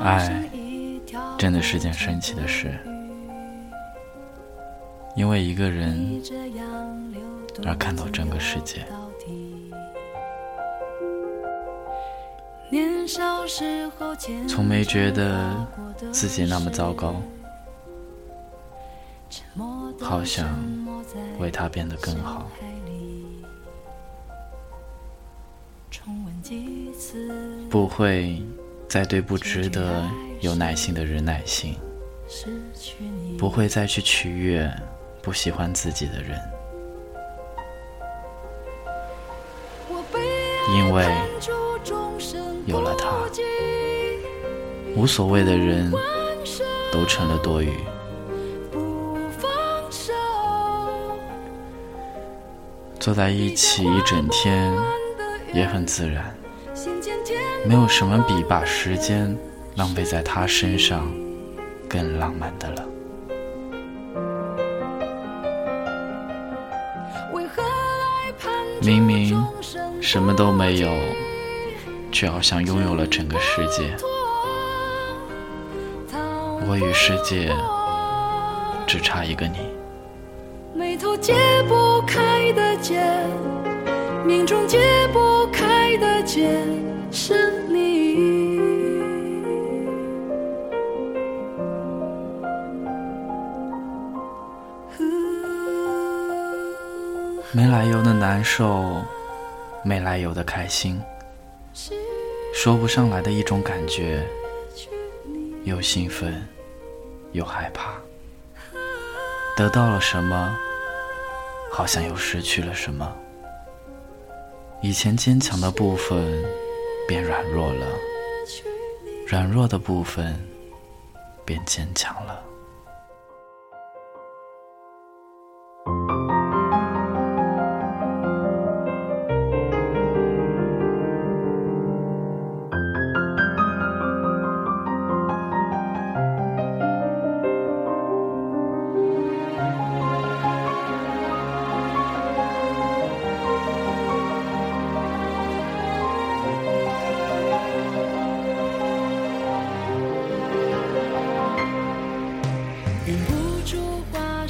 爱真的是件神奇的事，因为一个人而看到整个世界。从没觉得自己那么糟糕，好想为他变得更好。不会再对不值得有耐心的人耐心，不会再去取悦不喜欢自己的人，因为有了他，无所谓的人都成了多余。坐在一起一整天也很自然。没有什么比把时间浪费在他身上更浪漫的了。明明什么都没有，却好像拥有了整个世界。我与世界只差一个你。眉头解不是你，没来由的难受，没来由的开心，说不上来的一种感觉，又兴奋又害怕，得到了什么，好像又失去了什么，以前坚强的部分。变软弱了，软弱的部分变坚强了。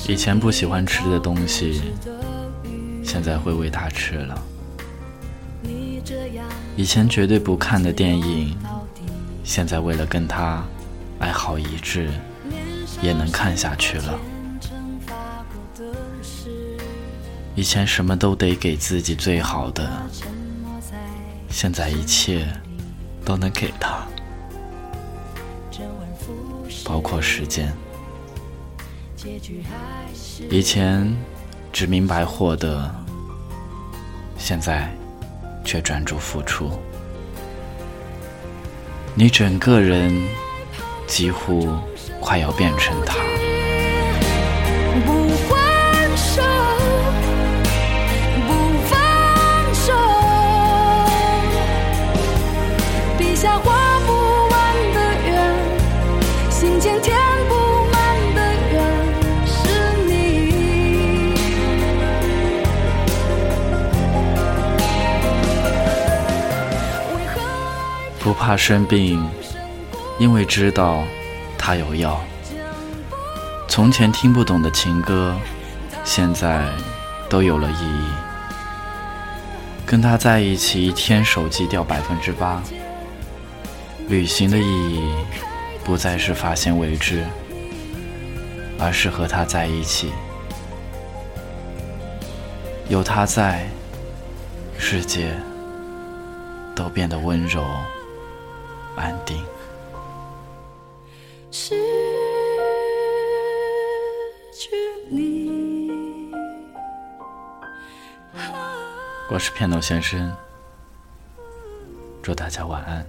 以前不喜欢吃的东西，现在会喂他吃了。以前绝对不看的电影，现在为了跟他爱好一致，也能看下去了。以前什么都得给自己最好的，现在一切都能给他，包括时间。以前只明白获得，现在却专注付出。你整个人几乎快要变成他。不怕生病，因为知道他有药。从前听不懂的情歌，现在都有了意义。跟他在一起，一天手机掉百分之八。旅行的意义不再是发现未知，而是和他在一起。有他在，世界都变得温柔。安定。失去你，我是片头先生，祝大家晚安，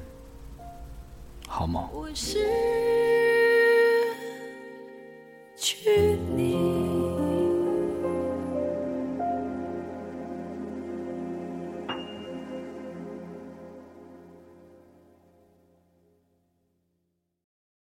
好梦。